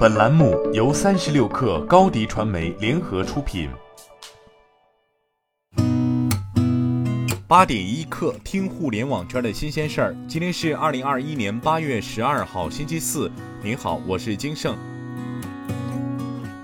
本栏目由三十六氪高低传媒联合出品。八点一刻，听互联网圈的新鲜事儿。今天是二零二一年八月十二号，星期四。您好，我是金盛。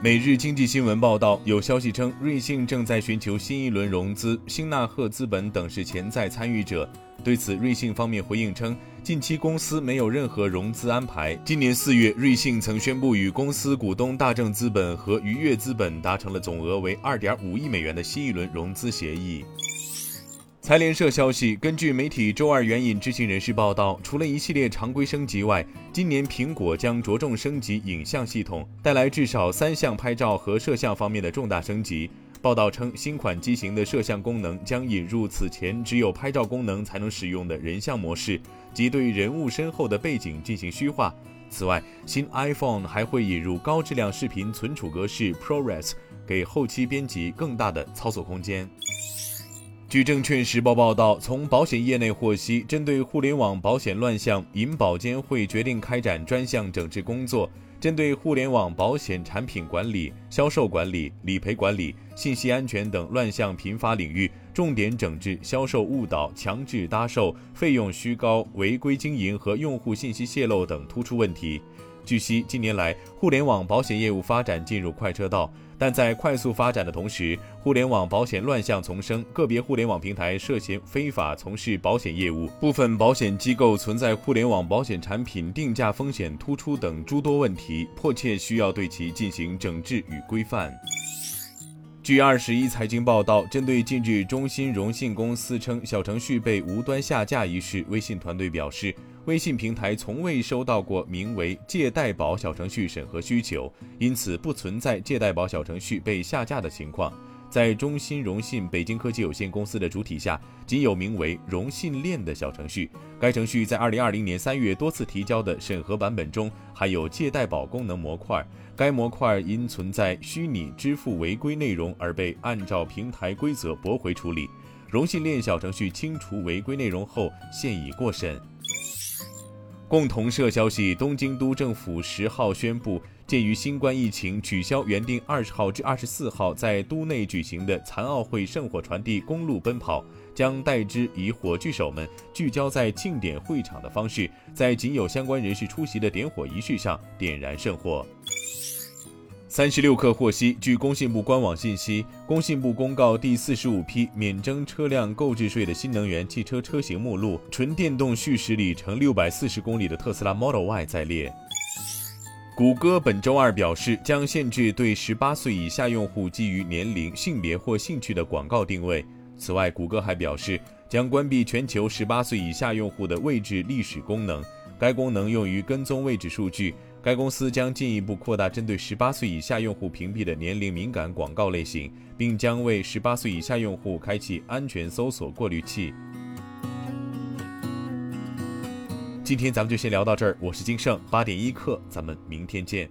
每日经济新闻报道，有消息称，瑞幸正在寻求新一轮融资，星纳赫资本等是潜在参与者。对此，瑞幸方面回应称。近期公司没有任何融资安排。今年四月，瑞幸曾宣布与公司股东大正资本和愉悦资本达成了总额为二点五亿美元的新一轮融资协议。财联社消息，根据媒体周二援引知情人士报道，除了一系列常规升级外，今年苹果将着重升级影像系统，带来至少三项拍照和摄像方面的重大升级。报道称，新款机型的摄像功能将引入此前只有拍照功能才能使用的人像模式，即对人物身后的背景进行虚化。此外，新 iPhone 还会引入高质量视频存储格式 ProRes，给后期编辑更大的操作空间。据证券时报报道，从保险业内获悉，针对互联网保险乱象，银保监会决定开展专项整治工作。针对互联网保险产品管理、销售管理、理赔管理、信息安全等乱象频发领域，重点整治销售误导、强制搭售、费用虚高、违规经营和用户信息泄露等突出问题。据悉，近年来互联网保险业务发展进入快车道，但在快速发展的同时，互联网保险乱象丛生，个别互联网平台涉嫌非法从事保险业务，部分保险机构存在互联网保险产品定价风险突出等诸多问题，迫切需要对其进行整治与规范。据二十一财经报道，针对近日中兴融信公司称小程序被无端下架一事，微信团队表示。微信平台从未收到过名为“借贷宝”小程序审核需求，因此不存在借贷宝小程序被下架的情况。在中兴融信北京科技有限公司的主体下，仅有名为“融信链”的小程序。该程序在2020年3月多次提交的审核版本中含有借贷宝功能模块，该模块因存在虚拟支付违规内容而被按照平台规则驳回处理。融信链小程序清除违规内容后，现已过审。共同社消息，东京都政府十号宣布，鉴于新冠疫情，取消原定二十号至二十四号在都内举行的残奥会圣火传递公路奔跑，将代之以火炬手们聚焦在庆典会场的方式，在仅有相关人士出席的点火仪式上点燃圣火。三十六氪获悉，据工信部官网信息，工信部公告第四十五批免征车辆购置税的新能源汽车车型目录，纯电动续时里程六百四十公里的特斯拉 Model Y 在列。谷歌本周二表示，将限制对十八岁以下用户基于年龄、性别或兴趣的广告定位。此外，谷歌还表示，将关闭全球十八岁以下用户的位置历史功能，该功能用于跟踪位置数据。该公司将进一步扩大针对十八岁以下用户屏蔽的年龄敏感广告类型，并将为十八岁以下用户开启安全搜索过滤器。今天咱们就先聊到这儿，我是金盛，八点一刻，咱们明天见。